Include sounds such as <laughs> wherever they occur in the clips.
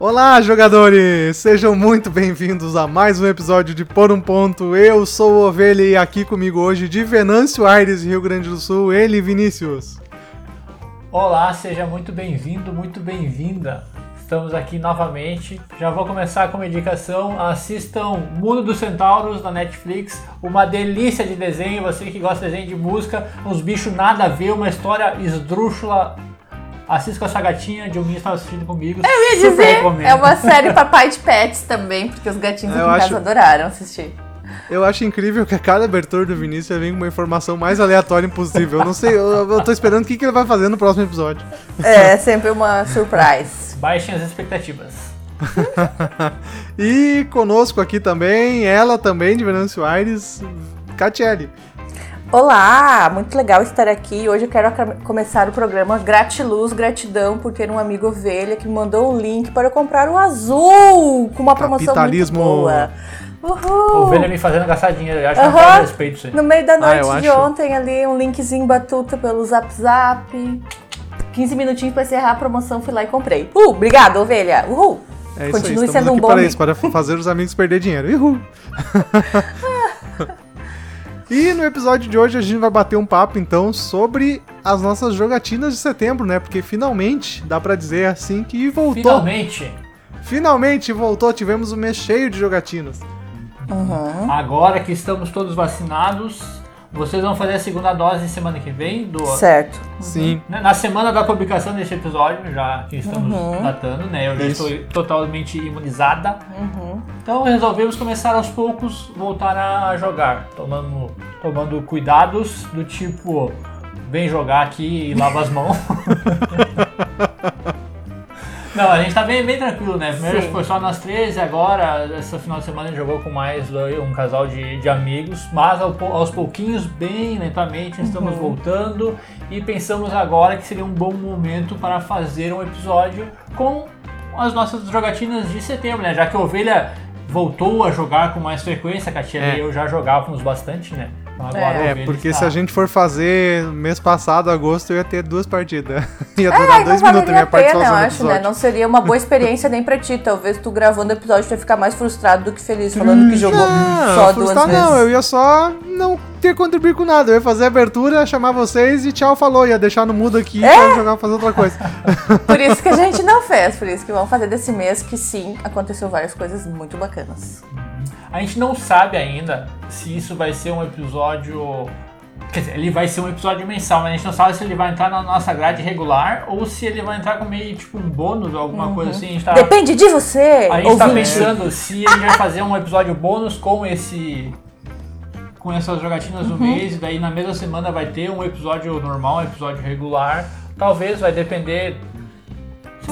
Olá, jogadores! Sejam muito bem-vindos a mais um episódio de Por um Ponto. Eu sou o Ovelha e aqui comigo hoje de Venâncio Aires, Rio Grande do Sul, ele, Vinícius. Olá, seja muito bem-vindo, muito bem-vinda. Estamos aqui novamente. Já vou começar com uma indicação. Assistam Mundo dos Centauros na Netflix. Uma delícia de desenho. Você que gosta de desenho de música, uns bichos nada a ver, uma história esdrúxula. Assista com essa gatinha de um estava assistindo comigo. Eu ia dizer, recomendo. é uma série papai de pets também, porque os gatinhos Eu aqui em acho- casa adoraram assistir. Eu acho incrível que a cada abertura do Vinícius vem com uma informação mais aleatória impossível. Eu não sei, eu, eu tô esperando o que, que ele vai fazer no próximo episódio. É sempre uma surprise. <laughs> Baixem as expectativas. <laughs> E conosco aqui também, ela também, de Venâncio Aires, Catiele. Olá, muito legal estar aqui. Hoje eu quero começar o programa Gratiluz, gratidão por ter um amigo ovelha que me mandou um link para eu comprar o azul com uma promoção muito boa. Uhul! Ovelha me fazendo gastar dinheiro. Eu acho que não Aham. faz respeito isso. No meio da Ah, noite eu de acho. ontem ali, um linkzinho batuta pelo Zap Zap. 15 minutinhos para encerrar a promoção, fui lá e comprei. Uh, obrigado, ovelha. Uhul! É isso Continue sendo um bom para isso, para fazer os amigos perder dinheiro. Uhul. <laughs> e no episódio de hoje a gente vai bater um papo então sobre as nossas jogatinas de setembro, né? Porque finalmente, dá pra dizer assim que voltou. Finalmente, Finalmente voltou, tivemos um mês cheio de jogatinas. Uhum. agora que estamos todos vacinados, vocês vão fazer a segunda dose semana que vem do Certo. Sim. Né, Na semana da publicação desse episódio, já que estamos Uhum. datando, né? Eu já Isso. estou totalmente imunizada. Uhum. Então resolvemos começar aos poucos voltar a jogar, tomando, tomando cuidados do tipo, vem jogar aqui e lava as mãos. <laughs> Não, a gente tá bem, bem tranquilo, né? Primeiro Sim. foi só nós três e agora, esse final de semana, a gente jogou com mais dois- um casal de, de amigos, mas ao aos pouquinhos, bem lentamente, estamos Uhum. voltando e pensamos agora que seria um bom momento para fazer um episódio com as nossas jogatinas de setembro, né? Já que a Ovelha voltou a jogar com mais frequência, que a Tia É. e eu já jogávamos bastante, né? Agora É, Ovelha porque está- se a gente for fazer mês passado, agosto, eu ia ter duas partidas. <laughs> ia É, durar não dois minutos a minha participação eu no acho, né? Não seria uma boa experiência nem pra ti. Talvez tu gravando o episódio tu ia ficar mais frustrado do que feliz, falando que jogou Não, só duas vezes. não, eu ia só não ter contribuir com nada. Eu ia fazer a abertura, chamar vocês e tchau, falou. Ia deixar no mudo aqui É? pra jogar fazer outra coisa. <laughs> Por isso que a <laughs> gente não fez, por isso que vamos fazer desse mês que sim, aconteceu várias coisas muito bacanas. A gente não sabe ainda se isso vai ser um episódio. Quer dizer, ele vai ser um episódio mensal, mas a gente não sabe se ele vai entrar na nossa grade regular ou se ele vai entrar com meio tipo um bônus ou alguma coisa assim. A gente tá, Depende de você, a gente tá ouvinte. pensando se ele vai fazer um episódio bônus com esse. com essas jogatinas do mês, e daí na mesma semana vai ter um episódio normal, um episódio regular. Talvez vai depender.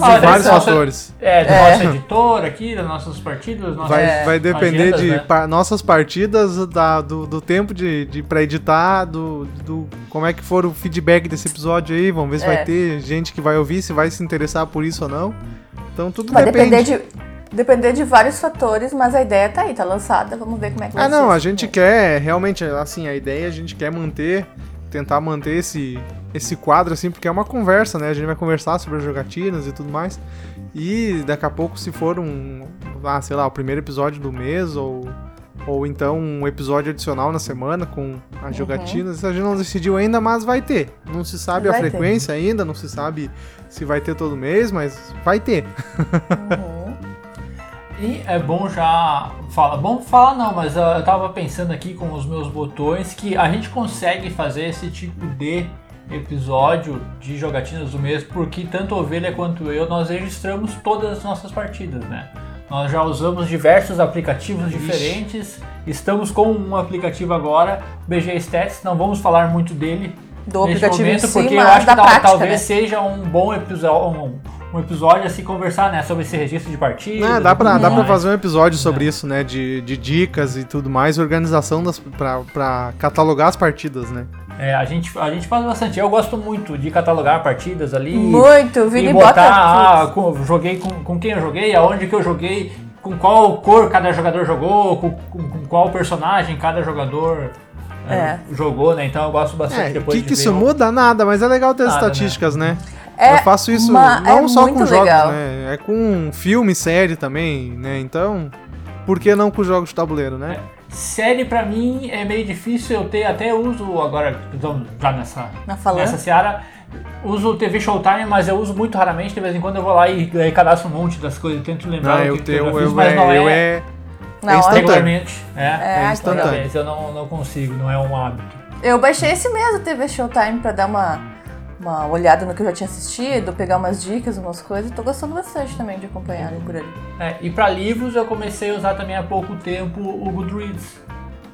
Vários nossa- fatores. É, do É. nosso editor aqui, das nossas partidas, nossas Vai, vai depender agendas, de né? pa- nossas partidas, da- do, do tempo de, de pra editar, do, do como é que for o feedback desse episódio aí. Vamos ver se É. vai ter gente que vai ouvir, se vai se interessar por isso ou não. Então tudo Vai depende. depender de, depender de vários fatores, mas a ideia tá aí, tá lançada. Vamos ver como é que vai Ah, não, a gente quer, realmente, assim, a ideia a gente quer manter, tentar manter esse, esse quadro, assim, porque é uma conversa, né? A gente vai conversar sobre as jogatinas e tudo mais. E daqui a pouco, se for um, ah, sei lá, o primeiro episódio do mês, ou, ou então um episódio adicional na semana com as jogatinas, isso a gente não decidiu ainda, mas vai ter. Não se sabe a Vai ter. frequência ainda, não se sabe se vai ter todo mês, mas vai ter. Uhum. E é bom já falar, bom falar não, mas ah, eu tava pensando aqui com os meus botões que a gente consegue fazer esse tipo de episódio de jogatinas do mês porque tanto a Ovelha quanto eu nós registramos todas as nossas partidas, né? Nós já usamos diversos aplicativos diferentes, estamos com um aplicativo agora, BG Stats, não vamos falar muito dele Do neste aplicativo em momento, si, porque eu acho que tal- talvez né? seja um bom episódio, um, um episódio a se conversar, né, sobre esse registro de partida. Né, dá pra, tudo dá mais. fazer um episódio sobre isso, né? De, de dicas e tudo mais, organização das, pra, pra catalogar as partidas, né? É, a gente, a gente faz bastante. Eu gosto muito de catalogar partidas ali. Muito, Vini e bota botar, ah, tudo. com- joguei com, com quem eu joguei, aonde que eu joguei, com qual cor cada jogador jogou, com, com- com qual personagem cada jogador é, É. jogou, né? Então eu gosto bastante É, o depois que, de que isso o- muda? Nada, mas é legal ter as né? estatísticas, né? É eu faço isso uma- não é só com muito jogos, legal. né? É com filme, série também, né? Então, por que não com jogos de tabuleiro, né? Série pra mim é meio difícil, eu ter, até uso agora, então, já nessa, nessa seara, uso o TV Showtime, mas eu uso muito raramente, de vez em quando eu vou lá e, e cadastro um monte das coisas, tento lembrar Ah, o eu que, que tenho, eu eu, fiz, mas é, não eu é, é, regularmente. É, É, É instantâneo. Eu não, não consigo, não é um hábito. Eu baixei esse mesmo TV Showtime pra dar uma, uma olhada no que eu já tinha assistido, pegar umas dicas, umas coisas. Tô gostando bastante também de acompanhar por ali. É, e pra livros eu comecei a usar também há pouco tempo o Goodreads.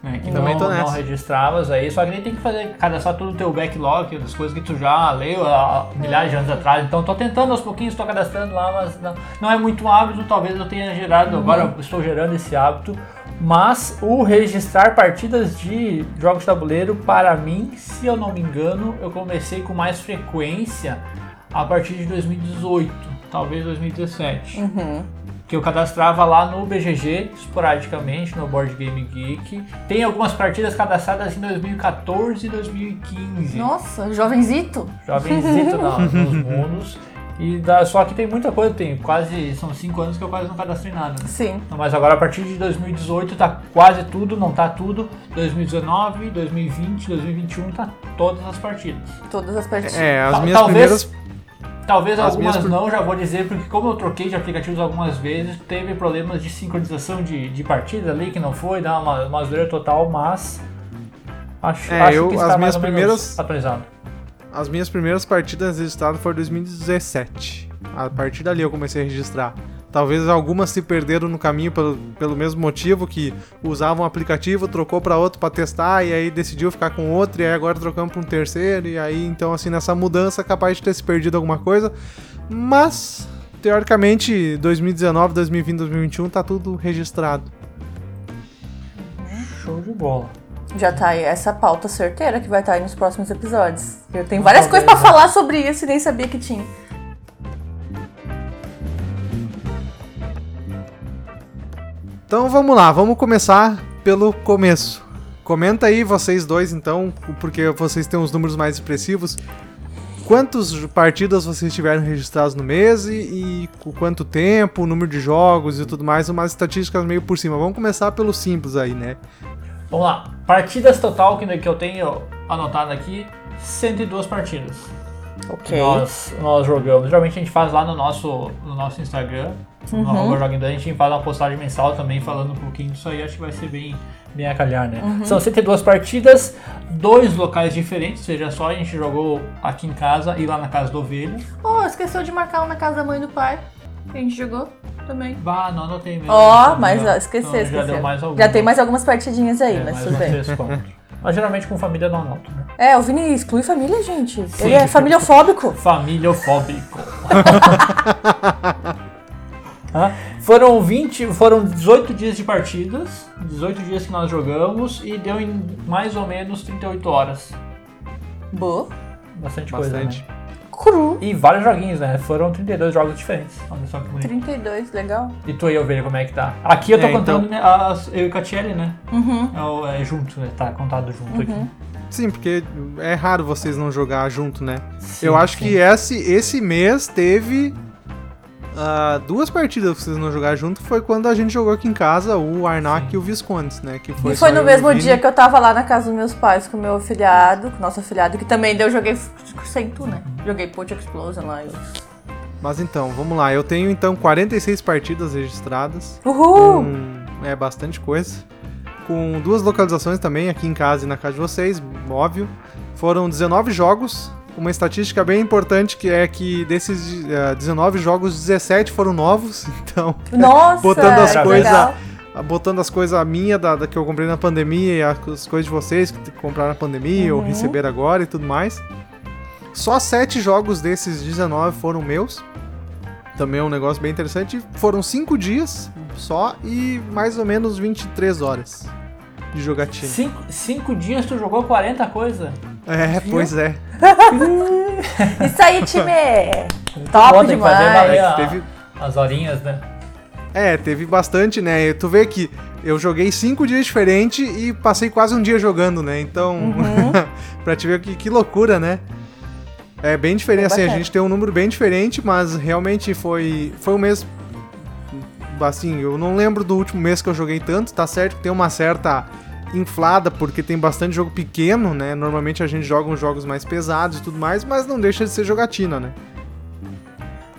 Né, que Também não, tô não registravas aí, só que nem tem que fazer, cadastrar todo o teu backlog, das coisas que tu já leu há milhares de anos atrás. Então tô tentando aos pouquinhos, tô cadastrando lá, mas não, não é muito hábito, talvez eu tenha gerado, agora eu estou gerando esse hábito. Mas o registrar partidas de jogos de tabuleiro, para mim, se eu não me engano, eu comecei com mais frequência a partir de 2018, talvez 2017 Uhum. Que eu cadastrava lá no BGG, esporadicamente, no Board Game Geek. Tem algumas partidas cadastradas em 2014 e 2015. Nossa, jovenzito. Jovenzito na- <laughs> nos mundos. E dá, só que tem muita coisa, tem quase, são 5 anos que eu quase não cadastrei nada. né? Sim. Mas agora a partir de 2018 tá quase tudo, não tá tudo. 2019, 2020, 2021 tá todas as partidas. Todas as partidas. É, as Tal- minhas talvez- primeiras. Talvez As algumas minhas- não, já vou dizer, porque como eu troquei de aplicativos algumas vezes, teve problemas de sincronização de, de partidas ali, que não foi, dá uma, uma zoeira total, mas acho, É, acho eu- que as está mais minhas primeiras- atualizado. As minhas primeiras partidas registradas foram em 2017. A partir dali eu comecei a registrar. Talvez algumas se perderam no caminho pelo, pelo mesmo motivo que usavam um aplicativo, trocou para outro para testar e aí decidiu ficar com outro e aí agora trocamos para um terceiro e aí então assim nessa mudança é capaz de ter se perdido alguma coisa. Mas teoricamente 2019, 2020, 2021 tá tudo registrado. Show de bola. Já tá aí essa pauta certeira que vai estar aí nos próximos episódios. Eu tenho várias Talvez, coisas pra né? falar sobre isso e nem sabia que tinha. Então vamos lá, vamos começar pelo começo. Comenta aí vocês dois então, porque vocês têm os números mais expressivos. Quantas partidas vocês tiveram registradas no mês e, e com quanto tempo, o número de jogos e tudo mais, umas estatísticas meio por cima. Vamos começar pelo simples aí, né? Vamos lá. Partidas total que, que eu tenho anotado aqui, 102 partidas. Ok. Nós, nós jogamos. Geralmente a gente faz lá no nosso, no nosso Instagram, Uhum. no arroba Joga a gente faz uma postagem mensal também falando um pouquinho disso aí, acho que vai ser bem, bem a calhar, né? Uhum. São 102 partidas, dois locais diferentes, seja só a gente jogou aqui em casa e lá na casa do Ovelha. Oh, esqueceu de marcar um na casa da mãe e do pai. Que a gente jogou também. Bah, não anotei mesmo. Ó, Então, mas ó, esqueceu, então esqueceu. Já deu mais algum. Já tem mais algumas partidinhas aí, É, mas tudo bem. Mas geralmente com família não anoto, né? É, o Vini exclui família, gente. Sim. Ele é familiofóbico. Familiofóbico. <laughs> Hã? foram 20, foram 18 dias de partidas, 18 dias que nós jogamos e deu em mais ou menos 38 horas. Boa. Bastante, coisa, Bastante. né? Cru. E vários joguinhos, né? Foram 32 jogos diferentes. Olha só que bonito. 32, legal. E tu aí, Ovelha, como é que tá? Aqui eu tô É, contando então- né, as, eu e Catiele, né? Uhum. É, é junto, né? Tá contado junto aqui. Sim, porque é raro vocês não jogar junto, né? Sim, Eu acho sim. que esse, esse mês teve ah, duas partidas que vocês não jogaram junto. Foi quando a gente jogou aqui em casa o Arnak Sim. e o Viscondes, né? Que foi E foi no eu mesmo Vini. dia que eu tava lá na casa dos meus pais com o meu afilhado, com o nosso afilhado, que também deu, eu joguei sem tu, né? Joguei Put Explosion lá. e- Mas então, vamos lá. Eu tenho então 46 partidas registradas. Uhul! Com, é bastante coisa. Com duas localizações também, aqui em casa e na casa de vocês, óbvio. Foram 19 jogos. Uma estatística bem importante que é que desses eh, 19 jogos, 17 foram novos. <laughs> Então, Nossa! Botando as que coisas- legal. botando as coisas minhas da, da que eu comprei na pandemia e as coisas de vocês que compraram na pandemia ou Uhum. receberam agora e tudo mais. Só 7 jogos desses 19 foram meus. Também é um negócio bem interessante. Foram 5 dias só e mais ou menos 23 horas de jogatina. Cinco, cinco dias tu jogou 40 coisas? É, pois é. <laughs> Isso aí, time! Top fazer demais! valer É, a- teve- as horinhas, né? É, teve bastante, né? Tu vê que eu joguei cinco dias diferentes e passei quase um dia jogando, né? Então, Uhum. <laughs> pra te ver que, que loucura, né? É bem diferente, É assim, a gente tem um número bem diferente, mas realmente foi, foi um mês. Assim, eu não lembro do último mês que eu joguei tanto, tá certo que tem uma certa inflada, porque tem bastante jogo pequeno, né? Normalmente a gente joga uns jogos mais pesados e tudo mais, mas não deixa de ser jogatina, né?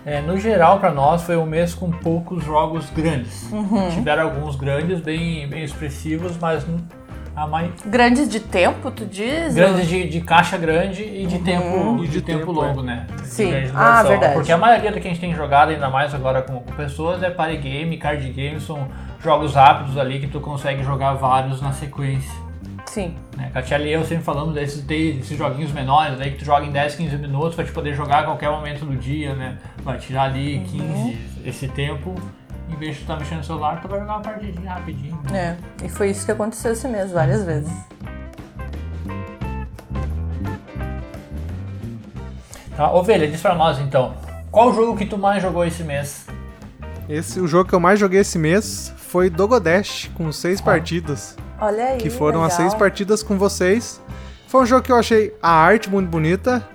É, no geral, pra nós, foi um mês com poucos jogos grandes. Uhum. Tiveram alguns grandes, bem, bem expressivos, mas a mais Grandes de tempo, tu diz? grandes de, de caixa grande e de tempo E de de tempo tempo, longo, né? De Sim. Ah, verdade. Porque a maioria do que a gente tem jogado, ainda mais agora com, com pessoas, é party game, card game, são jogos rápidos ali que tu consegue jogar vários na sequência. Sim. Né? Katia e eu sempre falamos desses, desses joguinhos menores aí que tu joga em 10, 15 minutos pra te poder jogar a qualquer momento do dia, né? Vai tirar ali 15 esse tempo, em vez de tu tá mexendo no celular, tu vai jogar uma partidinha rapidinho. né? É. E foi isso que aconteceu esse mês, várias vezes. Tá? Ovelha, diz pra nós então, qual o jogo que tu mais jogou esse mês? Esse, o jogo que eu mais joguei esse mês foi Dogodash, com seis partidas. Olha aí. que foram as legal. seis partidas com vocês. Foi um jogo que eu achei a arte muito bonita,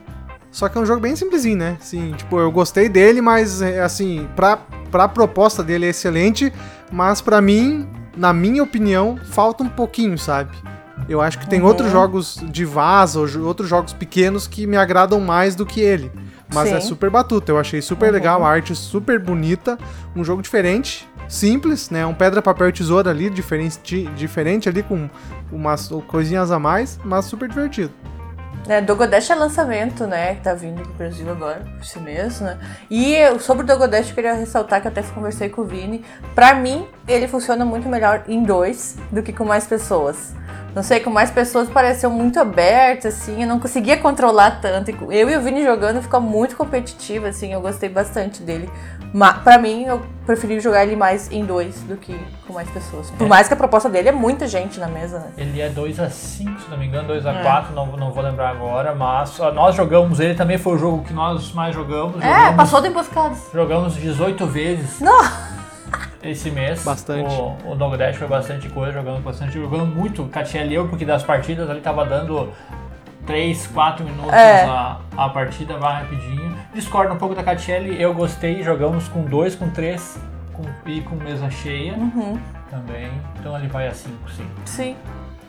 só que é um jogo bem simplesinho, né? Assim, tipo, eu gostei dele, mas é, assim, pra, pra proposta dele é excelente, mas pra mim, na minha opinião, falta um pouquinho, sabe? Eu acho que tem Uhum. outros jogos de vaza, ou outros jogos pequenos que me agradam mais do que ele. Mas é Sim. super batuta, eu achei super Uhum. legal, a arte super bonita, um jogo diferente, simples, né? Um pedra, papel e tesoura ali, diferente, diferente ali, com umas coisinhas a mais, mas super divertido. É, Dogodash é lançamento, né? Que tá vindo pro Brasil agora, esse mês, né? E sobre o Dogodash, eu queria ressaltar que até conversei com o Vini. Pra mim, ele funciona muito melhor em dois do que com mais pessoas. Não sei, com mais pessoas pareceu muito aberto, assim, eu não conseguia controlar tanto. Eu e o Vini jogando fica muito competitivo, assim, eu gostei bastante dele. Mas, pra mim, eu preferi jogar ele mais em dois do que com mais pessoas. Por É. mais que a proposta dele é muita gente na mesa, né? Ele é 2x5, se não me engano, 2x4, É. não, não vou lembrar agora, mas nós jogamos ele, também foi o jogo que nós mais jogamos. É, jogamos, passou do emboscados. Jogamos 18 vezes Não! Esse mês. Bastante. O, o Dog Dash foi bastante coisa, jogando bastante, jogando muito. Catiel e eu, porque das partidas ali tava dando 3, 4 minutos É. a, a partida, vai rapidinho. Discordo um pouco da Catiele, eu gostei, jogamos com 2, com 3 com, e com mesa cheia Uhum. também. Então ele vai a 5, sim. Sim.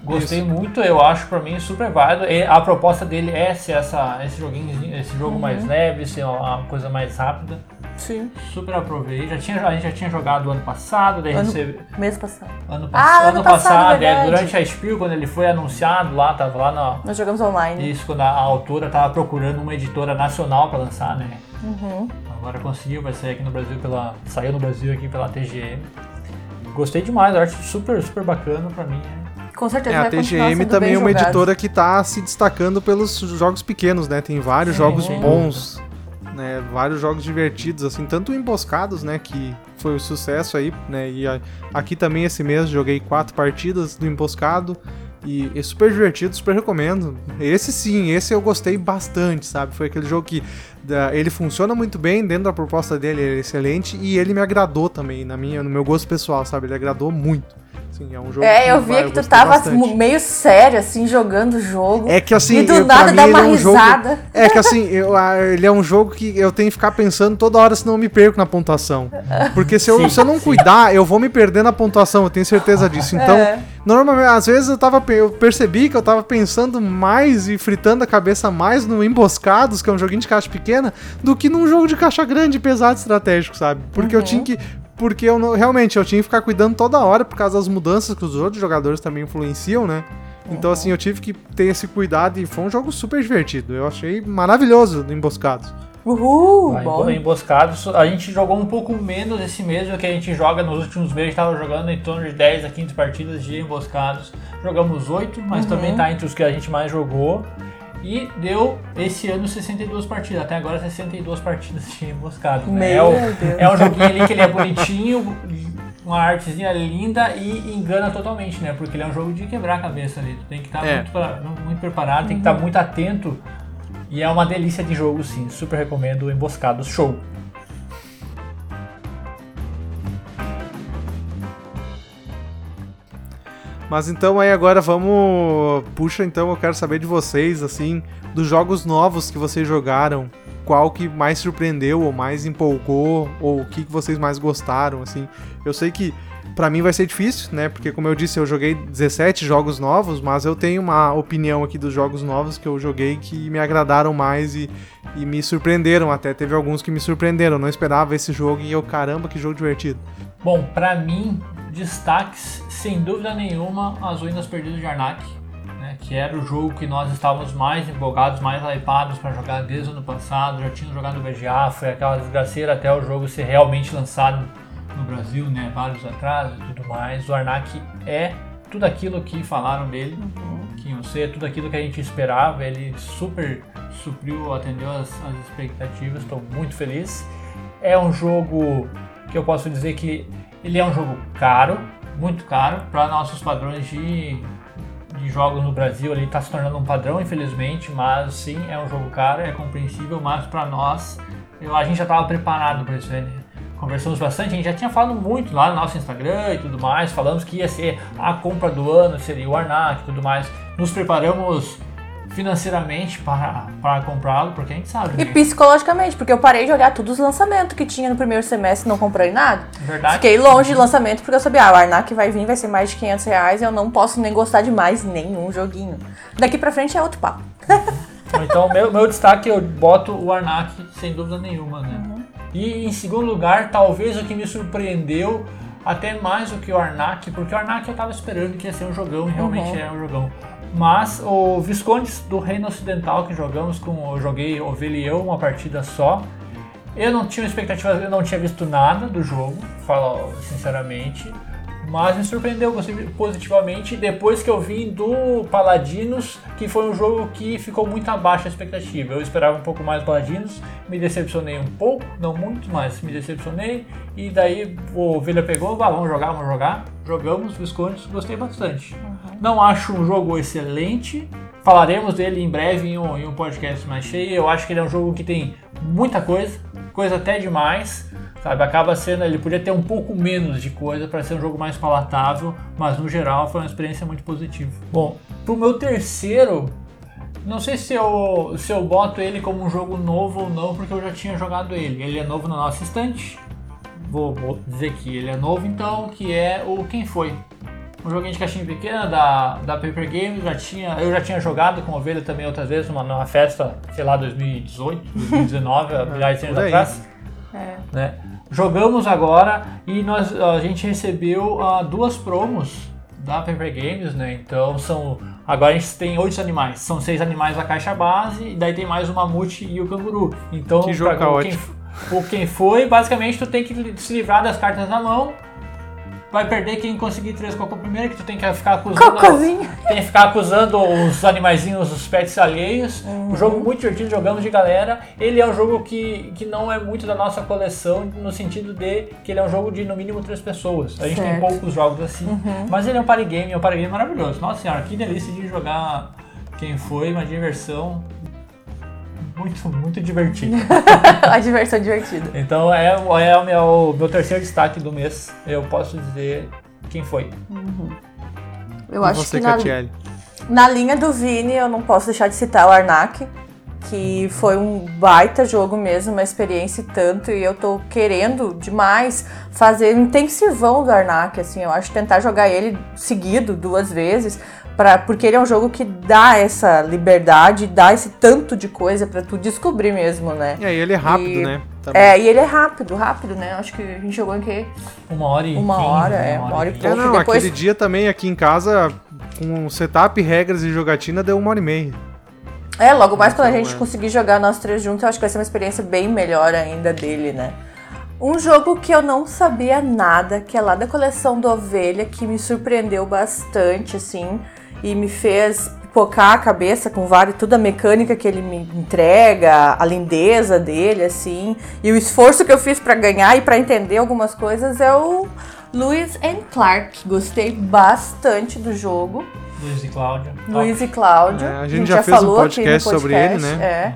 Gostei muito, eu acho pra mim super válido. E a proposta dele é ser essa, esse joguinho, esse jogo Uhum. mais leve, ser uma coisa mais rápida. Sim. Super aprovei. Já tinha, a gente já tinha jogado ano passado, daí Ano- recebe- Mês passado. ano, Ah, pass- ano ano passado, passado, é, durante a Spiel, quando ele foi anunciado lá, tava lá na. Nós jogamos online. Isso, quando a, a autora tava procurando uma editora nacional pra lançar, né? Uhum. Agora conseguiu, vai sair aqui no Brasil pela. Saiu no Brasil aqui pela TGM. Gostei demais, a arte super, super bacana pra mim. né? Com certeza É, a TGM também é uma jogado. editora que tá se destacando pelos jogos pequenos, né? Tem vários Sim, jogos sem bons, né? Vários jogos divertidos, assim, tanto emboscados, né? Que foi o sucesso aí, né? E a- aqui também esse mês joguei quatro partidas do emboscado. E é super divertido, super recomendo. Esse sim, esse eu gostei bastante, sabe? Foi aquele jogo que da- ele funciona muito bem, dentro da proposta dele ele é excelente e ele me agradou também, na minha, no meu gosto pessoal, sabe? Ele agradou muito. Assim, é um jogo É, eu via que tu tava bastante. meio sério, assim, jogando o jogo. É que assim, e do eu- nada dá ele uma é um jogo. risada. É que assim, eu- ele é um jogo que eu tenho que ficar pensando toda hora, senão eu me perco na pontuação. Porque se eu, Sim, se eu não cuidar, eu vou me perder na pontuação, eu tenho certeza disso. Então, É. normalmente, às vezes eu tava. Eu percebi que eu tava pensando mais e fritando a cabeça mais no Emboscados, que é um joguinho de caixa pequena, do que num jogo de caixa grande, pesado estratégico, sabe? Porque eu tinha que. Porque eu não, realmente eu tinha que ficar cuidando toda hora por causa das mudanças que os outros jogadores também influenciam, né? Então, assim, eu tive que ter esse cuidado e foi um jogo super divertido. Eu achei maravilhoso do Emboscados. Uhul, Aí, bom. emboscados, a gente jogou um pouco menos esse mês do que a gente joga nos últimos meses. A gente tava jogando em torno de 10 a 15 partidas de emboscados. Jogamos 8, mas Uhum. também tá entre os que a gente mais jogou. E deu esse ano 62 partidas. Até agora 62 partidas de emboscados. Né? É, o- é um joguinho ali que ele é bonitinho, uma artezinha linda e engana totalmente, né? Porque ele é um jogo de quebrar a cabeça ali. Tu tem que estar É. muito, muito preparado, tem que estar muito atento. E é uma delícia de jogo, sim. Super recomendo o Emboscados Show. Mas então aí agora vamos. Puxa, então eu quero saber de vocês, assim, dos jogos novos que vocês jogaram. Qual que mais surpreendeu ou mais empolgou, ou o que, vocês mais gostaram, assim. Eu sei que para mim vai ser difícil, né? Porque como eu disse, eu joguei 17 jogos novos, mas eu tenho uma opinião aqui dos jogos novos que eu joguei que me agradaram mais e, e me surpreenderam até. Teve alguns que me surpreenderam, eu não esperava esse jogo e eu, caramba, que jogo divertido. Bom, para mim, destaques, sem dúvida nenhuma, as Ruínas Perdidas de Arnak, né, que era o jogo que nós estávamos mais empolgados, mais hypados para jogar desde o ano passado, já tínhamos jogado o VGA, foi aquela desgraceira até o jogo ser realmente lançado no Brasil, né, vários atrasos e tudo mais. O Arnak é tudo aquilo que falaram dele, uhum. que iam ser, tudo aquilo que a gente esperava, ele super supriu, atendeu as, as expectativas, estou muito feliz. É um jogo que eu posso dizer que ele é um jogo caro, muito caro, para nossos padrões de, de jogos no Brasil. Ele está se tornando um padrão, infelizmente, mas sim, é um jogo caro, é compreensível, mas para nós, eu, a gente já estava preparado para isso. Né? Conversamos bastante, a gente já tinha falado muito lá no nosso Instagram e tudo mais, falamos que ia ser a compra do ano, seria o Arnak e tudo mais. Nos preparamos financeiramente para, para comprá-lo, porque a gente sabe. E né? psicologicamente, porque eu parei de jogar todos os lançamentos que tinha no primeiro semestre e não comprei nada. Verdade. Fiquei longe de lançamento porque eu sabia, ah, o Arnak vai vir, vai ser mais de 500 reais e eu não posso nem gostar de mais nenhum joguinho. Daqui pra frente é outro papo. então, meu, meu destaque eu boto o Arnak sem dúvida nenhuma, né? Uhum. E em segundo lugar, talvez o que me surpreendeu até mais do que o Arnak, porque o Arnak eu tava esperando que ia ser um jogão, e realmente uhum. é um jogão. Mas o Viscondes do Reino Ocidental que jogamos com. Eu joguei Ovelha e eu uma partida só. Eu não tinha expectativa, eu não tinha visto nada do jogo, falo sinceramente. Mas me surpreendeu positivamente depois que eu vim do Paladinos, que foi um jogo que ficou muito abaixo da expectativa. Eu esperava um pouco mais do Paladinos, me decepcionei um pouco, não muito, mas me decepcionei. E daí o Ovelha pegou, ah, vamos jogar, vamos jogar. Jogamos Viscondes, gostei bastante. Uhum. Não acho um jogo excelente. Falaremos dele em breve em um, em um podcast mais cheio. Eu acho que ele é um jogo que tem muita coisa, coisa até demais. Sabe, acaba sendo, ele podia ter um pouco menos de coisa para ser um jogo mais palatável, mas no geral foi uma experiência muito positiva. Bom, pro meu terceiro, não sei se eu, se eu boto ele como um jogo novo ou não, porque eu já tinha jogado ele. Ele é novo na nossa estante. Vou, vou dizer que ele é novo então, que é o Quem Foi. Um joguinho de caixinha pequena da, da Paper Games, já tinha, eu já tinha jogado com ovelha também outras vezes, numa, numa festa, sei lá, 2018, 2019, <laughs> milhares de anos atrás. É. Né? Jogamos agora e nós, a gente recebeu uh, duas promos da Paper Games, né? Então são. Agora a gente tem oito animais. São seis animais da caixa base, e daí tem mais o mamute e o canguru. Então, que jogo pra, quem, o quem foi, basicamente tu tem que se livrar das cartas na mão vai perder quem conseguir três cocô primeiro, que tu tem que ficar acusando. Cocôzinho. Tem que ficar acusando os animaizinhos, os pets alheios. Uhum. Um jogo muito divertido, jogamos de galera. Ele é um jogo que, que não é muito da nossa coleção, no sentido de que ele é um jogo de no mínimo três pessoas. A gente certo. tem poucos jogos assim. Uhum. Mas ele é um party game, é um party game maravilhoso. Nossa senhora, que delícia de jogar quem foi, uma diversão muito, muito divertido. <laughs> a diversão divertida. Então é, é o meu, meu terceiro destaque do mês. Eu posso dizer quem foi. Uhum. Eu e acho você, que na, na linha do Vini eu não posso deixar de citar o Arnak, que foi um baita jogo mesmo, uma experiência e tanto, e eu tô querendo demais fazer um intensivão do Arnak, assim, eu acho tentar jogar ele seguido duas vezes, Pra, porque ele é um jogo que dá essa liberdade, dá esse tanto de coisa para tu descobrir mesmo, né? É, e ele é rápido, e, né? Também. É, e ele é rápido, rápido, né? Acho que a gente jogou em quê? Uma hora e Uma 15, hora, é, uma hora e pouco. É, não, depois... aquele dia também aqui em casa, com setup, regras e jogatina, deu uma hora e meia. É, logo mais então, quando a gente é. conseguir jogar nós três juntos, eu acho que vai ser uma experiência bem melhor ainda dele, né? Um jogo que eu não sabia nada, que é lá da coleção do Ovelha, que me surpreendeu bastante, assim e me fez pipocar a cabeça com vários, toda a mecânica que ele me entrega, a lindeza dele, assim, e o esforço que eu fiz para ganhar e para entender algumas coisas é o Lewis and Clark. Gostei bastante do jogo. Luiz e Cláudio. Luiz e Cláudio. É, a, gente a, gente já, já fez falou um podcast, podcast sobre ele, né? É.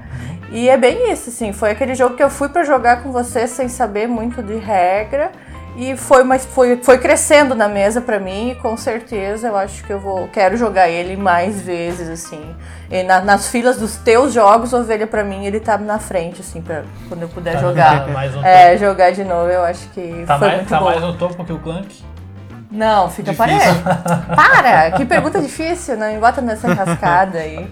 E é bem isso, assim, foi aquele jogo que eu fui para jogar com você sem saber muito de regra E foi, mas foi, foi crescendo na mesa pra mim e com certeza eu acho que eu vou quero jogar ele mais vezes, assim. E na- nas filas dos teus jogos, Ovelha pra mim, ele tá na frente, assim, pra quando eu puder Tá jogar. um É, jogar de novo, eu acho que Tá, foi mais, muito tá bom. mais no topo que o Clank? Não, fica Difícil. parelho. <laughs> Para! Que pergunta difícil, não me bota nessa <laughs> rascada aí.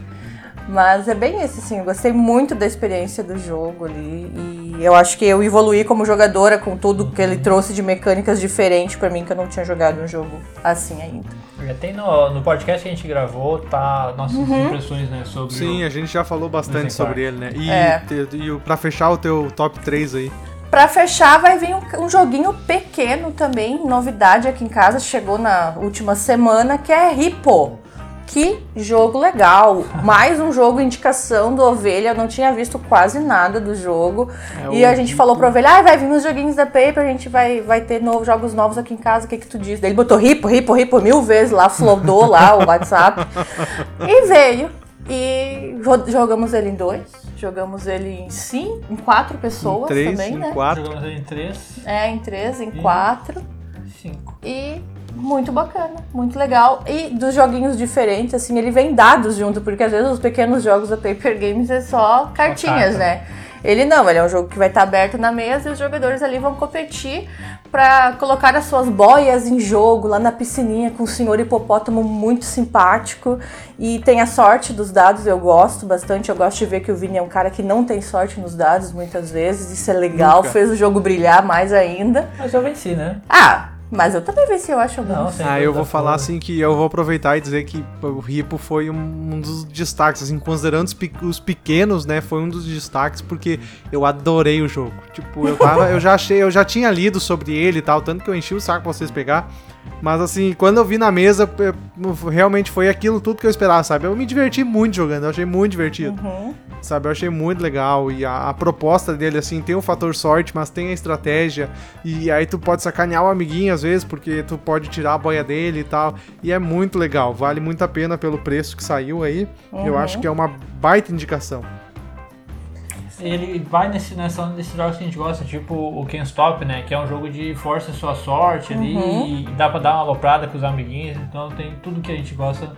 Mas é bem esse, assim, eu gostei muito da experiência do jogo ali. E eu acho que eu evoluí como jogadora com tudo que ele trouxe de mecânicas diferentes pra mim, que eu não tinha jogado um jogo assim ainda. Já tem no, no podcast que a gente gravou, tá nossas Uhum. impressões, né, sobre Sim, o... a gente já falou bastante sobre ele, né? E, É. te- e pra fechar o teu top 3 aí. Pra fechar, vai vir um, um joguinho pequeno também, novidade aqui em casa, chegou na última semana, que é Hippo. Que jogo legal! Mais um jogo indicação do Ovelha, eu não tinha visto quase nada do jogo. É e a gente falou pro Ovelha, ah, vai vir uns joguinhos da Paper, a gente vai, vai ter novos jogos novos aqui em casa, o que que tu diz? Daí ele botou Hippo, Hippo, Hippo mil vezes lá, flodou lá o WhatsApp. E veio. E jo- jogamos ele em dois, jogamos ele em sim, em quatro pessoas em 3, também, em né? 4. Jogamos ele em 3, É, em três, em E- quatro. 5. E muito bacana, muito legal. E dos joguinhos diferentes, assim, ele vem dados junto, porque às vezes os pequenos jogos da Paper Games é só cartinhas, né? Ele não, ele é um jogo que vai estar aberto na mesa e os jogadores ali vão competir pra colocar as suas boias em jogo lá na piscininha com o senhor hipopótamo muito simpático. E tem a sorte dos dados, eu gosto bastante. Eu gosto de ver que o Vini é um cara que não tem sorte nos dados muitas vezes. Isso é legal, Nunca. fez o jogo brilhar mais ainda. Mas eu venci, né? Ah, mas eu também venci, eu acho sem Ah, eu vou falar assim que eu vou aproveitar e dizer que o Ripo foi um, um dos destaques, assim, considerando os, pe- os pequenos, né, foi um dos destaques porque eu adorei o jogo. Tipo, eu tava, eu já achei, eu já tinha lido sobre ele e tal, tanto que eu enchi o saco pra vocês pegar. Mas assim, quando eu vi na mesa, eu- realmente foi aquilo tudo que eu esperava, sabe? Eu me diverti muito jogando, eu achei muito divertido. Uhum. Sabe, eu achei muito legal. E a, a proposta dele, assim, tem o fator sorte, mas tem a estratégia. E aí tu pode sacanear o amiguinho às vezes, porque tu pode tirar a boia dele e tal. E é muito legal. Vale muito a pena pelo preço que saiu aí. Eu Uhum. acho que é uma baita indicação. Ele vai nesse, nessa onda desses jogos que a gente gosta, tipo o Can't Stop, né? Que é um jogo de força sua sorte ali Uhum. e dá pra dar uma aloprada com os amiguinhos. Então tem tudo que a gente gosta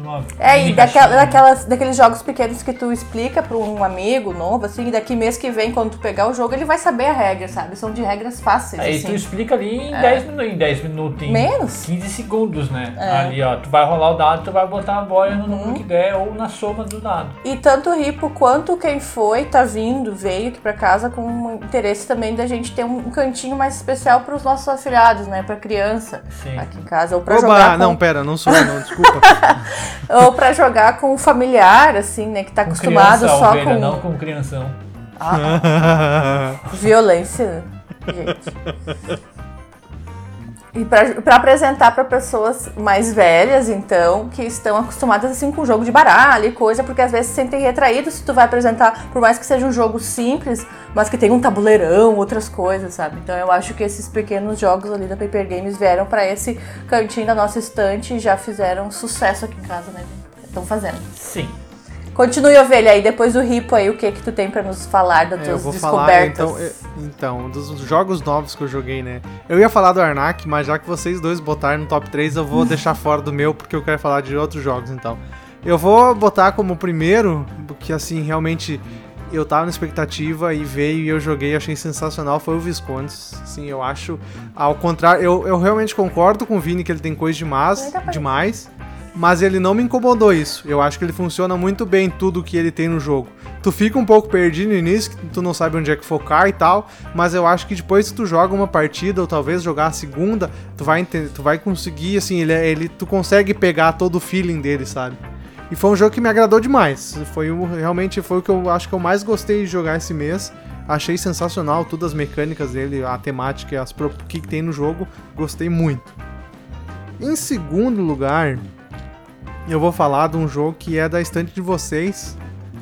numa. É, e daquela, caixinha. daquelas, daqueles jogos pequenos que tu explica pra um amigo novo, assim, e daqui mês que vem, quando tu pegar o jogo, ele vai saber a regra, sabe? São de regras fáceis, Aí tu assim. explica ali em 10 minutos, em 10 minutos, em Menos? 15 segundos, né? É. Ali, ó, tu vai rolar o dado, tu vai botar a boia no Uhum. número que der ou na soma do dado. E tanto o Ripo quanto quem foi, tá vindo, veio aqui pra casa com um interesse também da gente ter um cantinho mais especial pros nossos afiliados, né? Pra criança Sim. aqui em casa. Ou pra Oba, jogar com, não, pera, não sou eu, não, desculpa. <laughs> ou pra jogar com um familiar, assim, né? Que tá Com acostumado criança, só ovelha, com não com crianção. Ah, violência, gente. <laughs> E pra apresentar pra pessoas mais velhas, então, que estão acostumadas assim com jogo de baralho e coisa, porque às vezes se sentem retraídos se tu vai apresentar, por mais que seja um jogo simples, mas que tem um tabuleirão, outras coisas, sabe? Então eu acho que esses pequenos jogos ali da Paper Games vieram pra esse cantinho da nossa estante e já fizeram sucesso aqui em casa, né? Estão fazendo. Sim. Continue, ovelha, aí depois do ripo aí, o que que tu tem pra nos falar das É, eu tuas vou falar, descobertas? então, é, então, dos jogos novos que eu joguei, né? Eu ia falar do Arnak, mas já que vocês dois botaram no top 3, eu vou <laughs> deixar fora do meu, porque eu quero falar de outros jogos, então. Eu vou botar como primeiro, porque assim, realmente eu tava na expectativa e veio e eu joguei, achei sensacional, foi o Viscondes. Sim, eu acho, ao contrário, eu, eu realmente concordo com o Vini que ele tem coisa demais, demais, mas ele não me incomodou isso. Eu acho que ele funciona muito bem tudo que ele tem no jogo. Tu fica um pouco perdido no início, tu não sabe onde é que focar e tal, mas eu acho que depois que tu joga uma partida ou talvez jogar a segunda, tu vai entender, tu vai conseguir assim, ele, é- ele tu consegue pegar todo o feeling dele, sabe? E foi um jogo que me agradou demais. Foi o, realmente foi o que eu acho que eu mais gostei de jogar esse mês. Achei sensacional todas as mecânicas dele, a temática, as o que tem no jogo, gostei muito. Em segundo lugar, eu vou falar de um jogo que é da estante de vocês,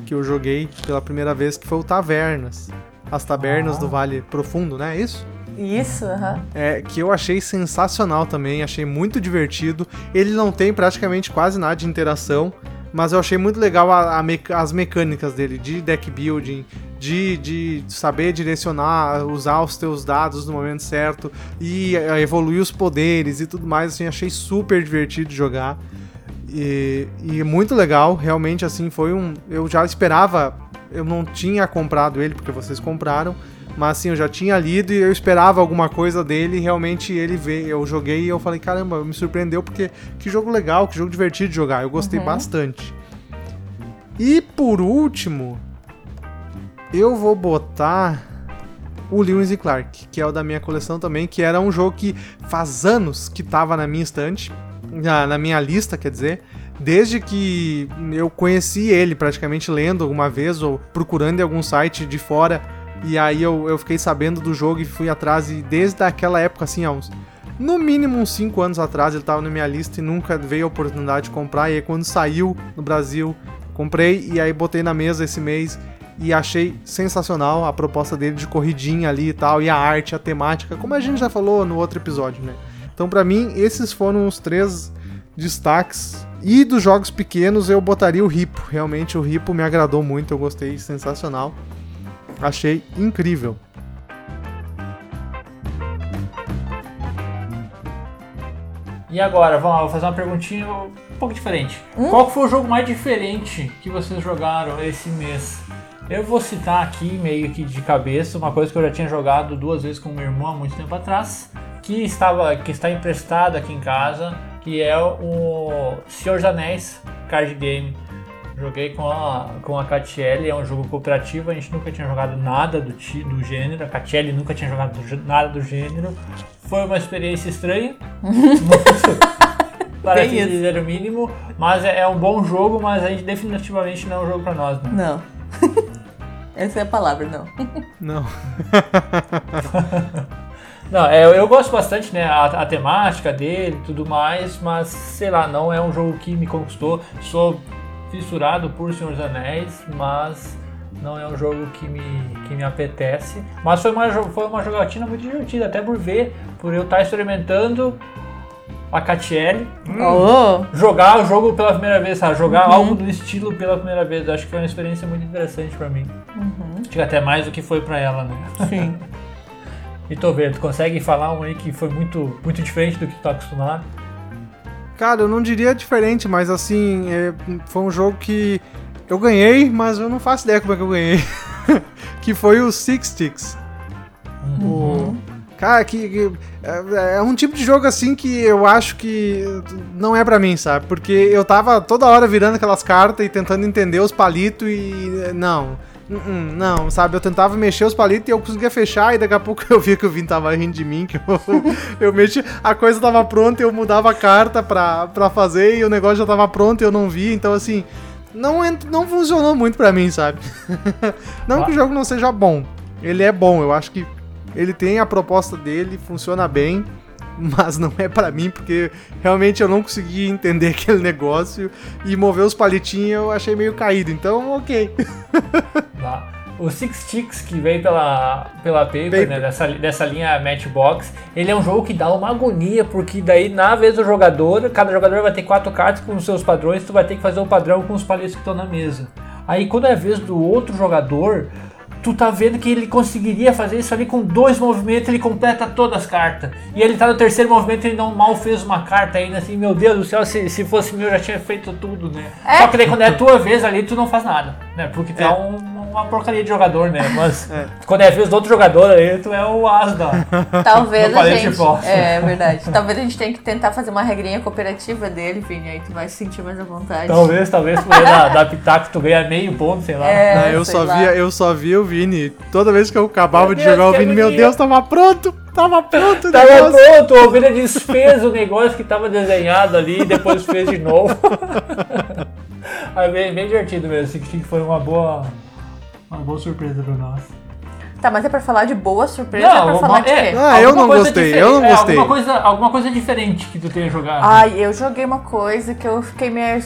que eu joguei pela primeira vez, que foi o Tavernas. As Tabernas Ah. do Vale Profundo, né? É isso? Isso, aham. É, que eu achei sensacional também, achei muito divertido. Ele não tem praticamente quase nada de interação, mas eu achei muito legal a- a meca- as mecânicas dele, de deck building, de, de saber direcionar, usar os teus dados no momento certo e eh, evoluir os poderes e tudo mais, assim, achei super divertido de jogar. E, e muito legal, realmente assim, foi um. Eu já esperava, eu não tinha comprado ele porque vocês compraram, mas assim, eu já tinha lido e eu esperava alguma coisa dele e realmente ele veio. Eu joguei e eu falei, caramba, me surpreendeu porque que jogo legal, que jogo divertido de jogar. Eu gostei bastante. E por último, eu vou botar o Lewis e Clark, que é o da minha coleção também, que era um jogo que faz anos que tava na minha estante, na, na minha lista, quer dizer, desde que eu conheci ele, praticamente lendo alguma vez ou procurando em algum site de fora, e aí eu, eu fiquei sabendo do jogo e fui atrás, e desde aquela época, assim, há uns. No mínimo uns 5 anos atrás ele tava na minha lista e nunca veio a oportunidade de comprar. E aí quando saiu no Brasil, comprei e aí botei na mesa esse mês e achei sensacional a proposta dele de corridinha ali e tal, e a arte, a temática, como a gente já falou no outro episódio, né? Então, pra mim, esses foram os três destaques. E dos jogos pequenos, eu botaria o Ripo. Realmente, o Ripo me agradou muito, eu gostei, sensacional. Achei incrível. E agora, vamos lá, vou fazer uma perguntinha um pouco diferente. Qual que foi o jogo mais diferente que vocês jogaram esse mês? Eu vou citar aqui, meio que de cabeça, uma coisa que eu já tinha jogado duas vezes com meu irmão há muito tempo atrás, que, estava, que está emprestado aqui em casa, que é o Senhor dos Anéis Card Game. Joguei com a, com a Catiele, é um jogo cooperativo, a gente nunca tinha jogado nada do, do gênero, a Catiele nunca tinha jogado do nada do gênero. Foi uma experiência estranha, <laughs> muito, <laughs> para Bem isso. dizer o mínimo, mas é, é um bom jogo, mas a gente definitivamente não é um jogo para nós. Né? Não. <laughs> Essa é a palavra, não. Não. Não, é, eu, gosto bastante, né, a, a temática dele e tudo mais, mas sei lá, não é um jogo que me conquistou. Sou fissurado por Senhor dos Anéis, mas não é um jogo que me, que me apetece. Mas foi uma, foi uma jogatina muito divertida, até por ver, por eu estar experimentando a Catiele, Oh, jogar o jogo pela primeira vez, sabe? Jogar algo do estilo pela primeira vez. Acho que foi uma experiência muito interessante pra mim. Acho que até mais do que foi pra ela, né? sim. <laughs> E tô vendo, tu consegue falar um aí que foi muito, muito diferente do que tu tá acostumado? Cara, eu não diria diferente, mas assim, é, foi um jogo que eu ganhei, mas eu não faço ideia como é que eu ganhei. <laughs> que foi o Six Sticks. O- Cara, que, que- é, é um tipo de jogo assim que eu acho que não é pra mim, sabe? Porque eu tava toda hora virando aquelas cartas e tentando entender os palitos e. Não. Hum, Não, sabe? Eu tentava mexer os palitos e eu conseguia fechar, e daqui a pouco <laughs> eu via que o Vini tava rindo de mim, que eu, <laughs> eu mexi, a coisa tava pronta e eu mudava a carta pra, pra fazer e o negócio já tava pronto e eu não vi, então assim, não, não funcionou muito pra mim, sabe? <laughs> não que o jogo não seja bom, ele é bom, eu acho que ele tem a proposta dele, funciona bem, mas não é pra mim, porque realmente eu não consegui entender <laughs> aquele negócio e mover os palitinhos eu achei meio caído, então ok. <laughs> Tá? O Six Sticks, que veio pela, pela Paper, Paper. Né, dessa, dessa linha Matchbox, ele é um jogo que dá uma agonia, porque daí na vez do jogador, cada jogador vai ter quatro cartas com os seus padrões, tu vai ter que fazer o padrão com os palitos que estão na mesa. Aí quando é a vez do outro jogador, tu tá vendo que ele conseguiria fazer isso ali com dois movimentos, ele completa todas as cartas. E ele tá no terceiro movimento, ele não mal fez uma carta ainda, assim, meu Deus do céu, se, se fosse meu eu já tinha feito tudo, né? É. Só que daí quando é a tua vez ali, tu não faz nada, né? Porque tu é, É. um- uma porcaria de jogador, né? Mas É. quando é a vez do outro jogador aí, tu é o as da... <laughs> Talvez Não a gente. falso. É verdade. Talvez a gente tenha que tentar fazer uma regrinha cooperativa dele, Vini. Aí tu vai se sentir mais à vontade. Talvez, talvez, poder dar, dar pitaco, tu ganha meio ponto, sei lá. É. Ah, eu, sei só lá. via, eu só via o Vini. Toda vez que eu acabava Meu de Deus, jogar o que Vini, meu. Deus, tava pronto! Tava pronto o Tava negócio. pronto, a ovelha desfez o negócio que tava desenhado ali e depois fez de novo. <laughs> Aí bem, bem divertido mesmo, Six Sticks foi uma boa, uma boa surpresa pra nós. Tá, mas é pra falar de boa surpresa, é pra falar de quê? Ah, eu não gostei, eu não é, gostei. alguma, coisa, alguma coisa diferente que tu tenha jogado. Ai, eu joguei uma coisa que eu fiquei meio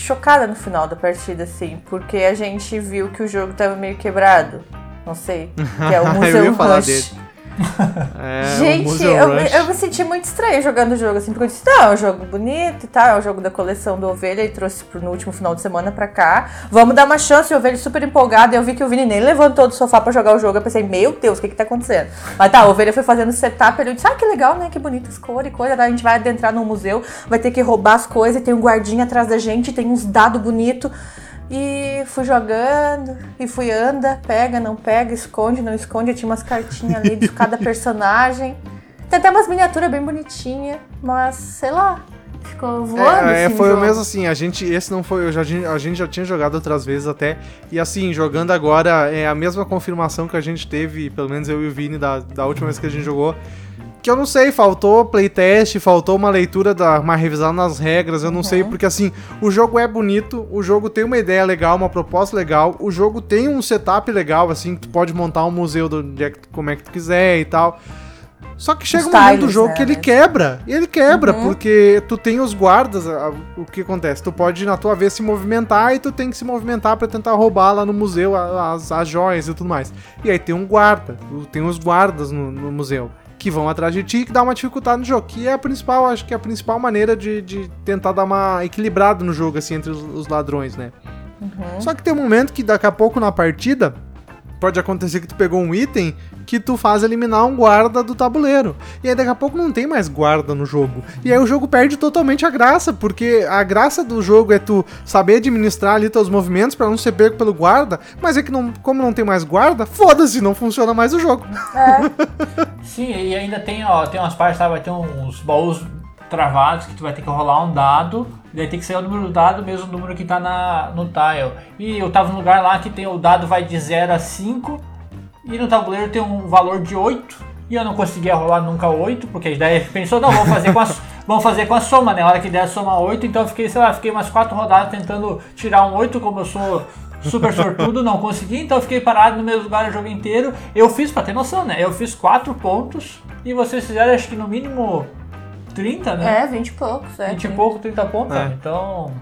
chocada no final da partida, assim, porque a gente viu que o jogo tava meio quebrado. Não sei. <laughs> Que é o Eu Museu Rush. É, o Gente, eu, eu me senti muito estranha jogando o jogo, assim, porque eu disse, não, é um jogo bonito e tal, é um jogo da coleção do Ovelha e trouxe pro, no último final de semana pra cá. Vamos dar uma chance, o Ovelha super empolgado, e eu vi que o Vini nem levantou do sofá pra jogar o jogo, eu pensei, meu Deus, o que que tá acontecendo? Mas tá, o Ovelha foi fazendo setup, ele disse, ah, que legal, né, que bonitas cores e coisa, daí a gente vai adentrar no museu, vai ter que roubar as coisas, tem um guardinha atrás da gente, tem uns dados bonitos. E fui jogando, e fui anda, pega, não pega, esconde, não esconde. Eu tinha umas cartinhas ali de cada <laughs> personagem. Tem até umas miniaturas bem bonitinhas, mas sei lá, ficou voando. É, é, foi o jogo. mesmo assim, a gente, esse não foi, eu já, a gente já tinha jogado outras vezes até, e assim, jogando agora, é a mesma confirmação que a gente teve, pelo menos eu e o Vini, da, da última vez que a gente jogou, que eu não sei, faltou playtest, faltou uma leitura, da, uma revisão nas regras, eu não sei, porque assim, o jogo é bonito, o jogo tem uma ideia legal, uma proposta legal, o jogo tem um setup legal, assim, que tu pode montar um museu do, de, como é que tu quiser e tal, só que chega um momento do jogo né, que ele mas- quebra. E ele quebra, Uhum. porque tu tem os guardas. a- O que acontece? Tu pode, na tua vez, se movimentar e tu tem que se movimentar pra tentar roubar lá no museu a- as, as joias e tudo mais. E aí tem um guarda, tu- tem os guardas no, no museu. Que vão atrás de ti e que dá uma dificuldade no jogo. Que é a principal, acho que é a principal maneira de, de tentar dar uma equilibrada no jogo, assim, entre os, os ladrões, né? Só que tem um momento que daqui a pouco na partida pode acontecer que tu pegou um item que tu faz eliminar um guarda do tabuleiro. E aí daqui a pouco não tem mais guarda no jogo. E aí o jogo perde totalmente a graça, porque a graça do jogo é tu saber administrar ali teus movimentos pra não ser pego pelo guarda, mas é que não, como não tem mais guarda, foda-se, não funciona mais o jogo. <laughs> Sim, e ainda tem, ó, tem umas partes, sabe? Vai ter uns baús travados que tu vai ter que rolar um dado, daí tem que sair o número do dado, mesmo número que tá na, no tile. E eu tava num lugar lá que tem o dado vai de 0 a 5, e no tabuleiro tem um valor de 8, e eu não conseguia rolar nunca 8, porque daí pensou, não, vamos fazer com a, <laughs> vamos fazer com a soma, né? A hora que der a soma 8, então eu fiquei, sei lá, fiquei umas 4 rodadas tentando tirar um 8, como eu sou super sortudo, não consegui, então eu fiquei parado no mesmo lugar o jogo inteiro. Eu fiz, pra ter noção, né? Eu fiz 4 pontos e vocês fizeram acho que no mínimo 30, né? É, 20 e poucos, é. 20 e pouco, 30 pontos, É. Então.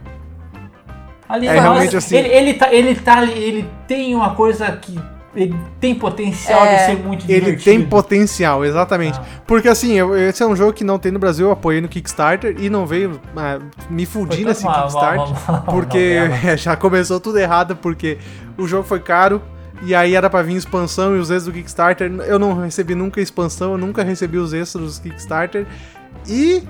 Ali, É, mas realmente, assim- ele, ele, tá, ele tá ali, ele tem uma coisa que. Ele tem potencial É. de ser muito Ele divertido. tem potencial, exatamente. Ah. Porque assim, eu- esse é um jogo que não tem no Brasil, eu apoiei no Kickstarter e não veio ah, me fudir nesse uma- Kickstarter. uma- uma Porque <laughs> já começou tudo errado, porque o jogo foi caro. E aí era pra vir expansão e os extras do Kickstarter. Eu não recebi nunca expansão, eu nunca recebi os extras do Kickstarter. E,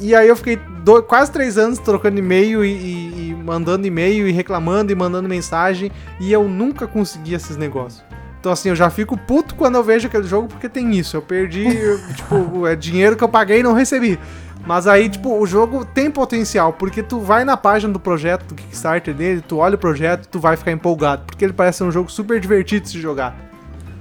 e aí eu fiquei do- quase três anos trocando e-mail e, e- e mandando e-mail e reclamando e mandando mensagem. E eu nunca consegui esses negócios. Então assim, eu já fico puto quando eu vejo aquele jogo porque tem isso. Eu perdi, eu, <laughs> tipo, é dinheiro que eu paguei e não recebi. Mas aí, tipo, o jogo tem potencial, porque tu vai na página do projeto, do Kickstarter dele, tu olha o projeto, tu vai ficar empolgado, porque ele parece ser um jogo super divertido de se jogar.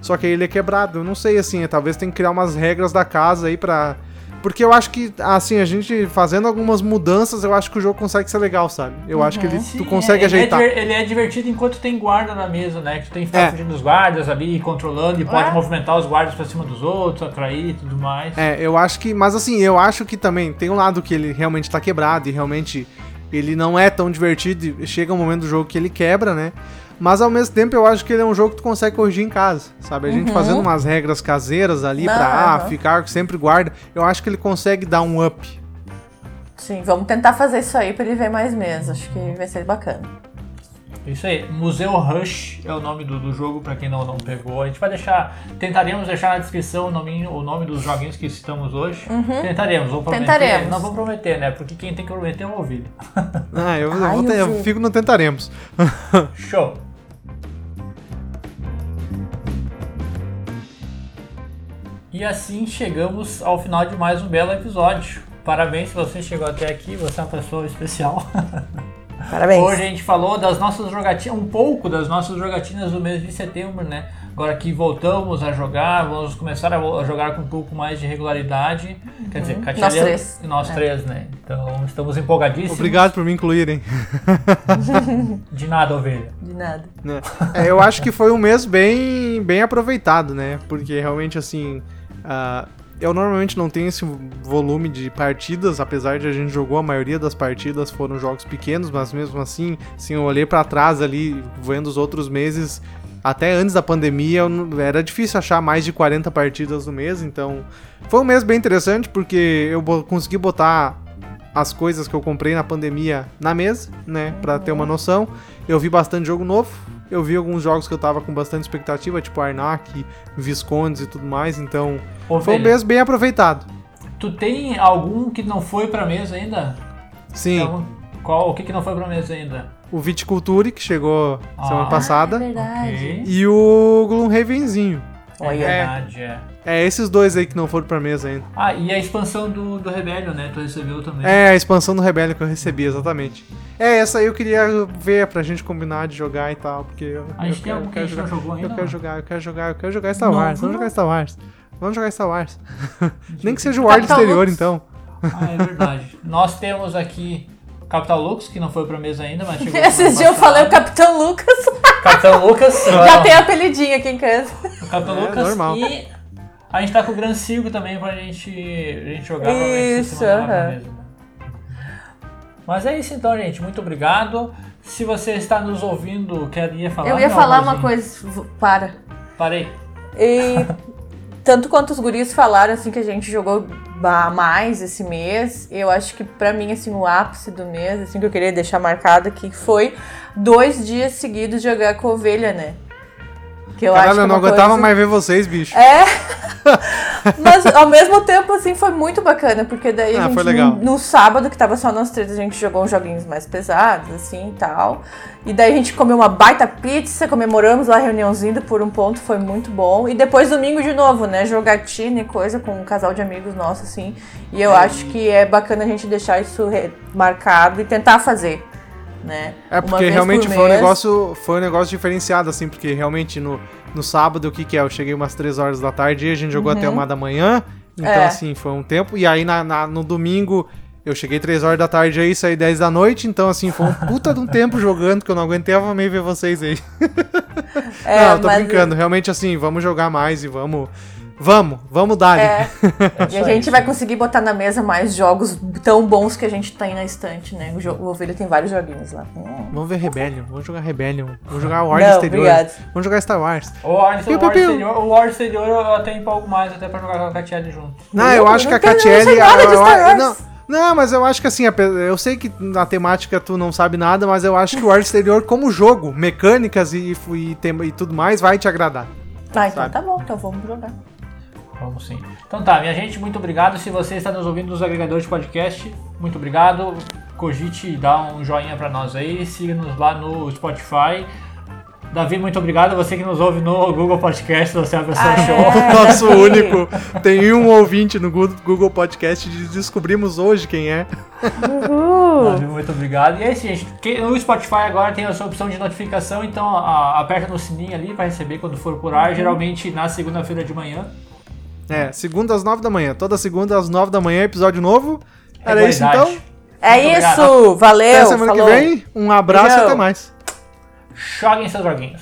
Só que aí ele é quebrado, eu não sei, assim, talvez tem que criar umas regras da casa aí pra... Porque eu acho que, assim, a gente fazendo algumas mudanças, eu acho que o jogo consegue ser legal, sabe? Eu acho que ele, Sim, tu consegue ele ajeitar. É, ele é divertido enquanto tem guarda na mesa, né? Que tu tem que ficar É. fugindo dos guardas ali, controlando, e pode É. movimentar os guardas pra cima dos outros, atrair e tudo mais. É, eu acho que. Mas assim, eu acho que também tem um lado que ele realmente tá quebrado e realmente ele não é tão divertido. e Chega um momento do jogo que ele quebra, né? Mas ao mesmo tempo eu acho que ele é um jogo que tu consegue corrigir em casa, sabe? A gente fazendo umas regras caseiras ali pra ah, ficar sempre guarda, eu acho que ele consegue dar um up. Sim, vamos tentar fazer isso aí pra ele ver mais meses. Acho que vai ser bacana. Isso aí, Museu Rush é o nome do, do jogo, pra quem não, não pegou. A gente vai deixar, tentaremos deixar na descrição o nome, o nome dos joguinhos que citamos hoje. Tentaremos, vou prometer. Tentaremos. Não vou prometer, né? Porque quem tem que prometer é o ouvido. Ah, eu, eu Ai, vou eu eu fico no tentaremos. <laughs> Show! E assim chegamos ao final de mais um belo episódio. Parabéns se você chegou até aqui, você é uma pessoa especial. <laughs> Parabéns. Hoje a gente falou das nossas jogatinas, um pouco das nossas jogatinas do mês de setembro, né? Agora que voltamos a jogar, vamos começar a jogar com um pouco mais de regularidade. Quer dizer, Katia Nós três. e Nós É. três, né? Então estamos empolgadíssimos. Obrigado por me incluírem. <laughs> <laughs> De nada, ovelha. De nada. né? É, eu acho que foi um mês bem, bem aproveitado, né? Porque realmente, assim, ah, eu normalmente não tenho esse volume de partidas, apesar de a gente jogou a maioria das partidas foram jogos pequenos, mas mesmo assim, assim eu olhei pra trás ali, vendo os outros meses, até antes da pandemia era difícil achar mais de 40 partidas no mês, então foi um mês bem interessante porque eu consegui botar as coisas que eu comprei na pandemia na mesa, né, Pra ter uma noção. Eu vi bastante jogo novo, eu vi alguns jogos que eu tava com bastante expectativa, tipo Arnak, Viscondes e tudo mais, então Ô, foi um mês bem aproveitado. Tu tem algum que não foi pra mesa ainda? Sim, Então, qual, o que, que não foi pra mesa ainda? o Viticulture, que chegou semana Ah. passada, É verdade. Ok. e o Gloomhavenzinho. É Olha. verdade, é. É esses dois aí que não foram pra mesa ainda. Ah, e a expansão do, do Rebellion, né? Tu recebeu também. É, a expansão do Rebellion que eu recebi, exatamente. É, essa aí eu queria ver pra gente combinar de jogar e tal, porque eu, A gente eu tem algum que a gente não jogou ainda? Eu quero jogar, eu quero jogar, eu quero jogar Star Não, Wars, vamos jogar Star Wars. Vamos jogar Star Wars. <laughs> <laughs> Nem que seja o War exterior, Lux. então. Ah, é verdade. Nós temos aqui Capital Lux, que não foi pra mesa ainda, mas chegou <laughs> Esses dias eu falei o. Capitão Lucas. Capitão Lucas. Já tem apelidinho aqui em casa. o Capitão É, Lucas. normal. E a gente tá com o Gran Circo também pra gente, a gente jogar provavelmente Isso, aham. mesa. né? Mas é isso então, gente. Muito obrigado. Se você está nos ouvindo, queria falar. Eu ia falar uma coisa. Para. Parei. E <laughs> tanto quanto os guris falaram, assim, que a gente jogou mais esse mês, eu acho que pra mim, assim, o ápice do mês, assim, que eu queria deixar marcado aqui, foi dois dias seguidos de jogar com ovelha, né? Que eu acho Caralho, que é eu não uma aguentava coisa- mais ver vocês, bicho. É. <laughs> Mas ao mesmo tempo, assim, foi muito bacana, porque daí Ah, a gente. No, no sábado, que tava só nós três, a gente jogou uns joguinhos mais pesados, assim e tal. E daí a gente comeu uma baita pizza, comemoramos lá a reuniãozinha por um ponto, foi muito bom. E depois domingo de novo, né? Jogatina e coisa com um casal de amigos nossos, assim. E eu acho que é bacana a gente deixar isso marcado e tentar fazer. Né? É porque realmente por foi um negócio, foi um negócio diferenciado, assim, porque realmente no, no sábado, o que que é? Eu cheguei umas 3 horas da tarde e a gente jogou até uma da manhã. Então, Uhum. É. assim, foi um tempo. E aí na, na- no domingo eu cheguei 3 horas da tarde aí, saí 10 da noite. Então, assim, foi um <laughs> puta de um tempo jogando que eu não aguentava meio ver vocês aí. É, não, eu tô brincando. Realmente, assim, vamos jogar mais e vamos. Vamos, vamos dar. <laughs> É, e a gente isso. vai conseguir botar na mesa mais jogos tão bons que a gente tem na estante, né? O, o Ovelha tem vários joguinhos lá. Hum. Vamos ver Rebellion, vamos jogar Rebellion, vamos jogar War Não, Exterior, obrigado. vamos jogar Star Wars. O War, Piu, exterior, o War exterior eu até empolgo mais, até pra jogar com a Catiele junto. Não, eu Eu acho que a não eu não Catiele. Não, não, mas eu acho que assim, eu sei que na temática tu não sabe nada, mas eu acho que o War Exterior, como jogo, mecânicas e, e, tema- e tudo mais, vai te agradar. Ah, então Sabe? tá bom, então vamos jogar. Vamos sim. Então tá, minha gente, muito obrigado. Se você está nos ouvindo nos agregadores de podcast, muito obrigado. Cogite dá um joinha pra nós aí, siga-nos lá no Spotify. Davi, muito obrigado. Você que nos ouve no Google Podcast, você é uma pessoa Ah, show. é. <laughs> Nosso único. Tem um ouvinte no Google Podcast e descobrimos hoje quem é. Davi, muito obrigado. E é isso, gente. No Spotify agora tem essa opção de notificação, então a- aperta no sininho ali para receber quando for por ar, geralmente na segunda-feira de manhã. É, segunda às nove da manhã. Toda segunda às nove da manhã, episódio novo. Era isso então. É Muito isso, obrigado. valeu, Até semana falou. que vem. Um abraço e até mais. Joguem seus joguinhos.